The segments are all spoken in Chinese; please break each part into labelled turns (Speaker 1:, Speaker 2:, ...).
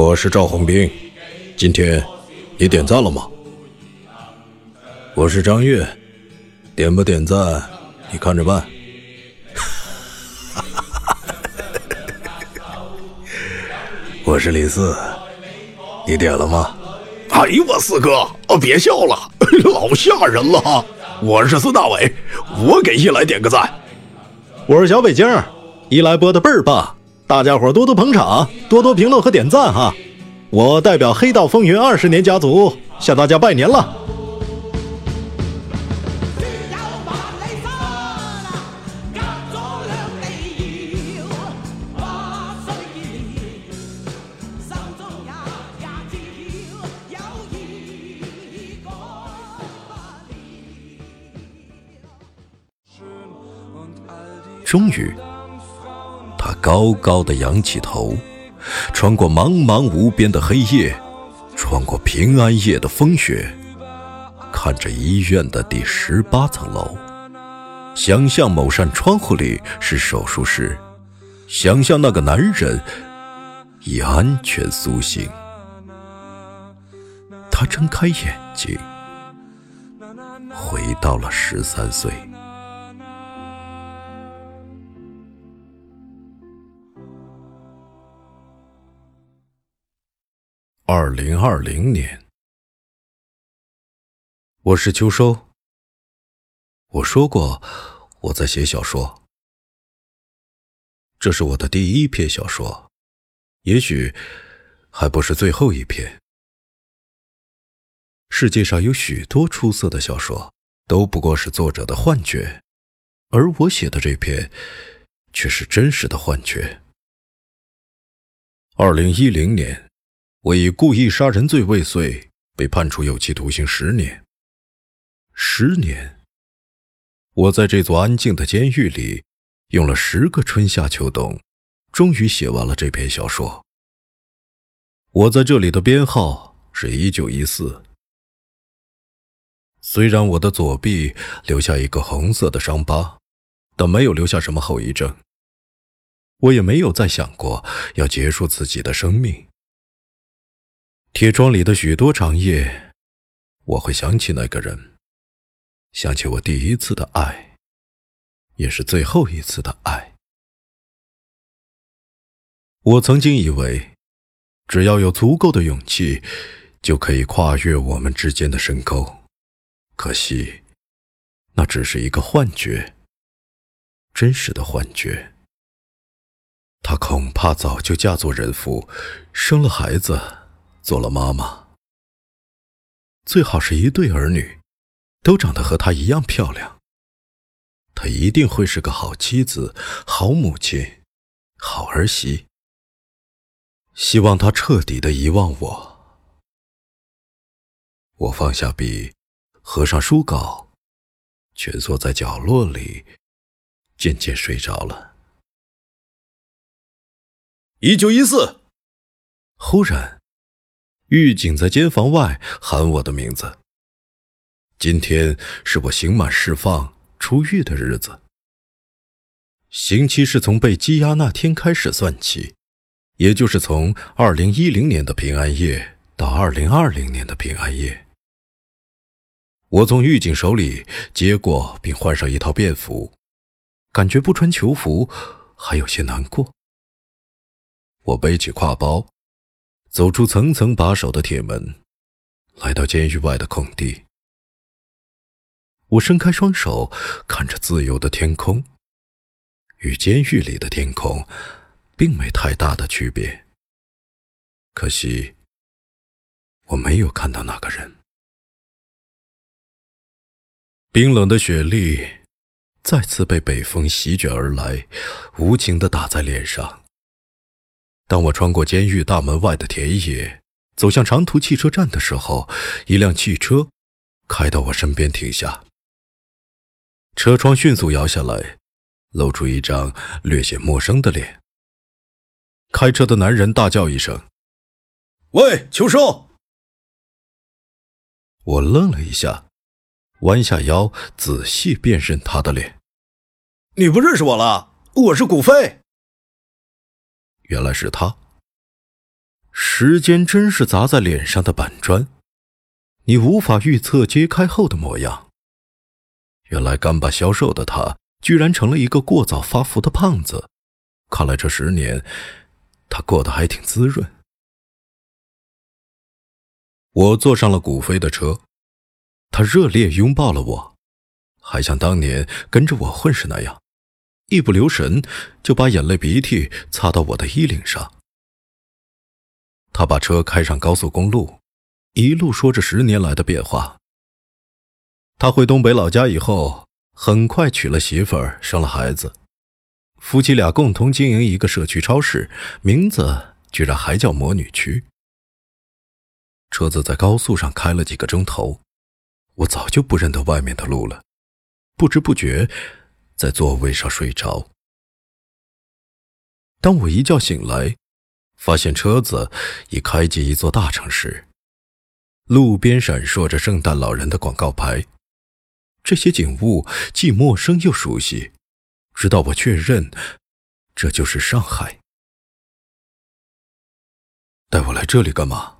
Speaker 1: 我是赵红兵，今天你点赞了吗？我是张悦，点不点赞你看着办。我是李四，你点了吗？
Speaker 2: 哎呦我四哥，别笑了，老吓人了。我是孙大伟，我给一来点个赞。
Speaker 3: 我是小北京，一来播的倍儿棒。大家伙多多捧场，多多评论和点赞哈！我代表黑道风云二十年家族向大家拜年了。
Speaker 1: 终于。高高的仰起头，穿过茫茫无边的黑夜，穿过平安夜的风雪，看着医院的第十八层楼，想象某扇窗户里是手术室，想象那个男人已安全苏醒。他睁开眼睛，回到了十三岁。二零二零年，我是秋收。我说过我在写小说，这是我的第一篇小说，也许还不是最后一篇。世界上有许多出色的小说，都不过是作者的幻觉，而我写的这篇却是真实的幻觉。二零一零年。我以故意杀人罪未遂，被判处有期徒刑十年。十年，我在这座安静的监狱里，用了十个春夏秋冬，终于写完了这篇小说。我在这里的编号是一九一四。虽然我的左臂留下一个红色的伤疤，但没有留下什么后遗症。我也没有再想过要结束自己的生命。铁窗里的许多长夜，我会想起那个人，想起我第一次的爱，也是最后一次的爱。我曾经以为，只要有足够的勇气，就可以跨越我们之间的深沟。可惜，那只是一个幻觉，真实的幻觉。她恐怕早就嫁作人妇，生了孩子。做了妈妈，最好是一对儿女，都长得和她一样漂亮。她一定会是个好妻子、好母亲、好儿媳。希望她彻底的遗忘我。我放下笔，合上书稿，蜷缩在角落里，渐渐睡着了。
Speaker 2: 一九一四，
Speaker 1: 忽然。狱警在监房外喊我的名字。今天是我刑满释放出狱的日子。刑期是从被羁押那天开始算起，也就是从二零一零年的平安夜到二零二零年的平安夜，我从狱警手里接过并换上一套便服，感觉不穿囚服还有些难过。我背起挎包，走出层层把守的铁门，来到监狱外的空地。我伸开双手，看着自由的天空，与监狱里的天空并没太大的区别。可惜，我没有看到那个人。冰冷的雪粒再次被北风席卷而来，无情的打在脸上。当我穿过监狱大门外的田野，走向长途汽车站的时候，一辆汽车开到我身边停下。车窗迅速摇下来，露出一张略显陌生的脸。开车的男人大叫一声：“
Speaker 3: 喂，秋收！”
Speaker 1: 我愣了一下，弯下腰仔细辨认他的脸。
Speaker 3: “你不认识我了？我是古飞。”
Speaker 1: 原来是他。时间真是砸在脸上的板砖，你无法预测揭开后的模样。原来干巴消瘦的他，居然成了一个过早发福的胖子。看来这十年，他过得还挺滋润。我坐上了古飞的车，他热烈拥抱了我，还像当年跟着我混时那样。一不留神，就把眼泪鼻涕擦到我的衣领上。他把车开上高速公路，一路说着十年来的变化。他回东北老家以后，很快娶了媳妇儿，生了孩子，夫妻俩共同经营一个社区超市，名字居然还叫“魔女区”。车子在高速上开了几个钟头，我早就不认得外面的路了，不知不觉。在座位上睡着。当我一觉醒来，发现车子已开进一座大城市，路边闪烁着圣诞老人的广告牌。这些景物既陌生又熟悉，直到我确认这就是上海。带我来这里干嘛？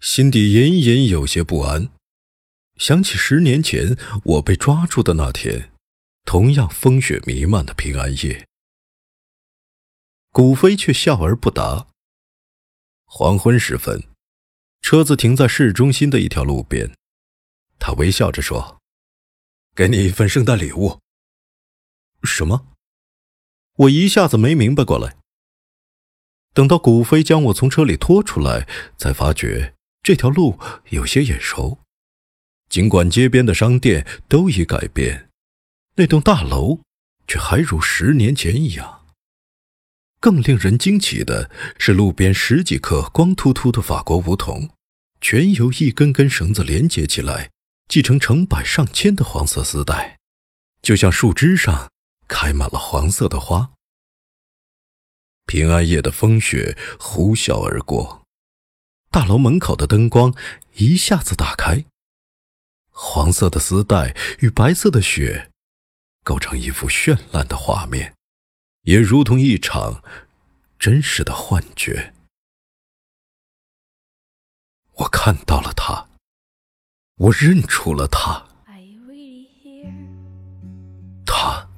Speaker 1: 心底隐隐有些不安，想起十年前我被抓住的那天。同样风雪弥漫的平安夜，古飞却笑而不答。黄昏时分，车子停在市中心的一条路边，他微笑着说：“给你一份圣诞礼物。”什么？我一下子没明白过来。等到古飞将我从车里拖出来，才发觉这条路有些眼熟，尽管街边的商店都已改变。那栋大楼却还如十年前一样。更令人惊奇的是，路边十几棵光秃秃的法国梧桐，全由一根根绳子连接起来，系成成百上千的黄色丝带，就像树枝上开满了黄色的花。平安夜的风雪呼啸而过，大楼门口的灯光一下子打开，黄色的丝带与白色的雪。构成一幅绚烂的画面，也如同一场真实的幻觉。我看到了他，我认出了他，他，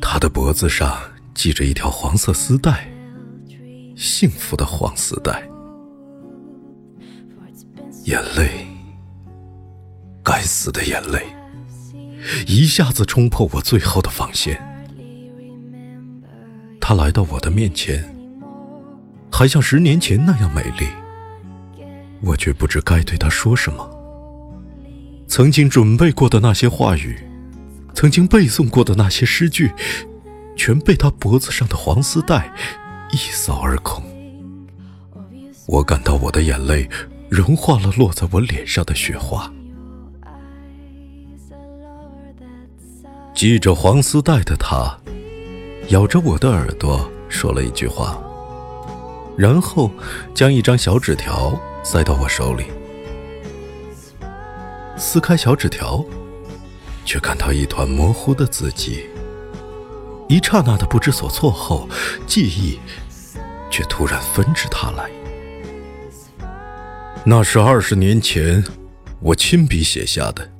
Speaker 1: 他的脖子上系着一条黄色丝带，幸福的黄丝带，眼泪，该死的眼泪。一下子冲破我最后的防线，她来到我的面前，还像十年前那样美丽。我却不知该对她说什么。曾经准备过的那些话语，曾经背诵过的那些诗句，全被她脖子上的黄丝带一扫而空。我感到我的眼泪融化了落在我脸上的雪花。系着黄丝带的他，咬着我的耳朵说了一句话，然后将一张小纸条塞到我手里。撕开小纸条，却看到一团模糊的字迹。一刹那的不知所措后，记忆却突然纷至沓来。那是二十年前我亲笔写下的，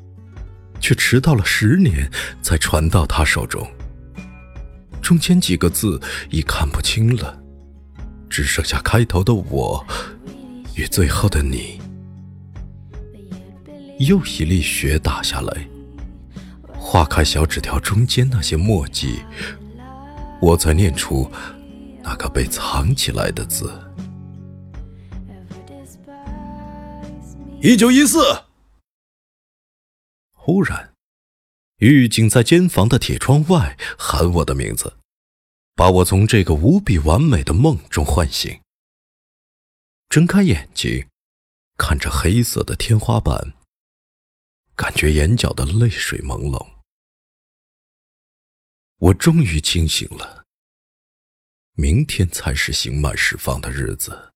Speaker 1: 却迟到了十年才传到他手中。中间几个字已看不清了，只剩下开头的“我”与最后的“你”。又一粒雪打下来，划开小纸条中间那些墨迹，我才念出那个被藏起来的字。
Speaker 2: 一九一四。
Speaker 1: 忽然，狱警在监房的铁窗外喊我的名字，把我从这个无比完美的梦中唤醒。睁开眼睛，看着黑色的天花板，感觉眼角的泪水朦胧。我终于清醒了。明天才是刑满释放的日子。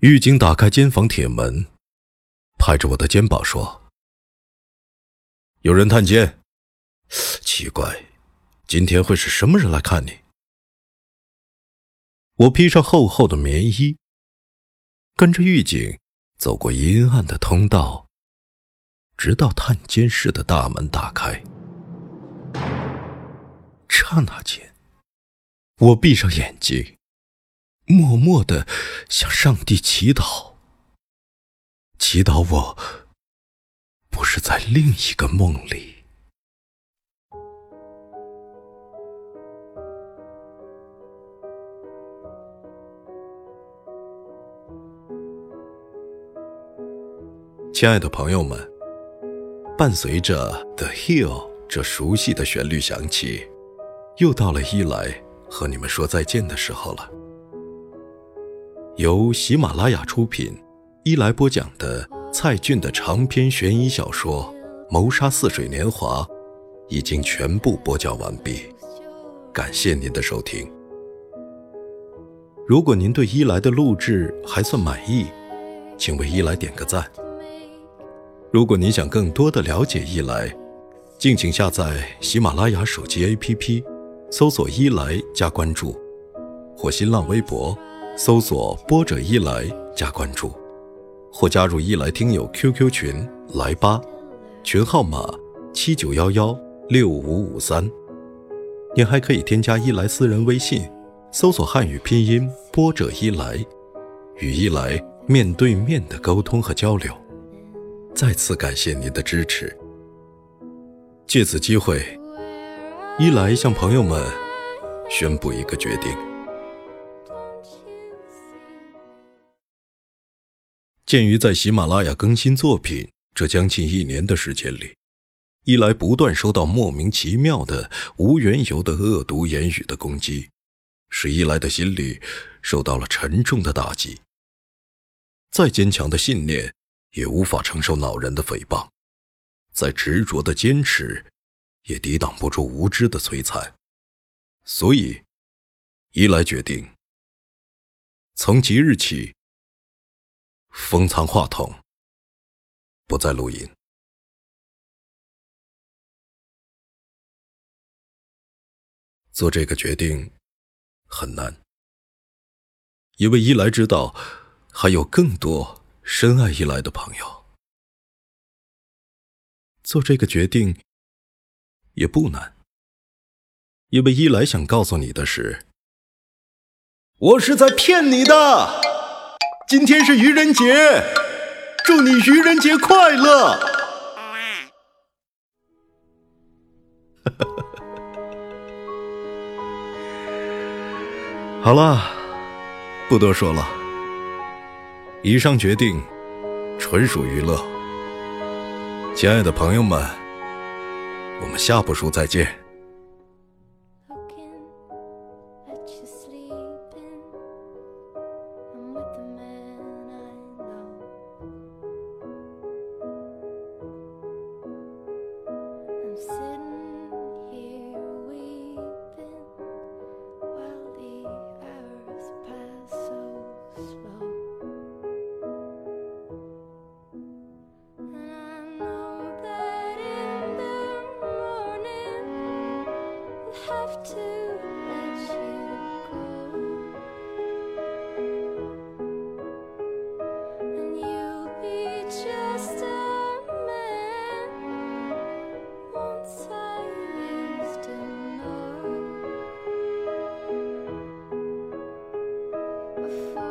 Speaker 1: 狱警打开监房铁门，拍着我的肩膀说：“有人探监。奇怪，今天会是什么人来看你？”我披上厚厚的棉衣，跟着狱警走过阴暗的通道，直到探监室的大门打开。刹那间，我闭上眼睛。默默的向上帝祈祷，祈祷我不是在另一个梦里。亲爱的朋友们，伴随着《The Hill》这熟悉的旋律响起，又到了伊莱和你们说再见的时候了。由喜马拉雅出品，伊来播讲的蔡骏的长篇悬疑小说《谋杀似水年华》已经全部播讲完毕，感谢您的收听。如果您对伊来的录制还算满意，请为伊来点个赞。如果您想更多的了解伊来，敬请下载喜马拉雅手机 APP，搜索“伊来”加关注，或新浪微博。搜索“播者一来”加关注，或加入一来听友 QQ 群来吧，群号码七九幺幺六五五三。您还可以添加一来私人微信，搜索汉语拼音“播者一来”，与一来面对面的沟通和交流。再次感谢您的支持。借此机会，一来向朋友们宣布一个决定。鉴于在喜马拉雅更新作品这将近一年的时间里，一来不断收到莫名其妙的、无缘由的恶毒言语的攻击，使一来的心里受到了沉重的打击。再坚强的信念也无法承受恼人的诽谤，再执着的坚持也抵挡不住无知的摧残。所以，一来决定从即日起。封藏话筒，不再录音。做这个决定很难，因为一来知道还有更多深爱一来的朋友。做这个决定也不难，因为一来想告诉你的是，我是在骗你的。今天是愚人节，祝你愚人节快乐！好了，不多说了。以上决定纯属娱乐，亲爱的朋友们，我们下部书再见。
Speaker 4: Bye.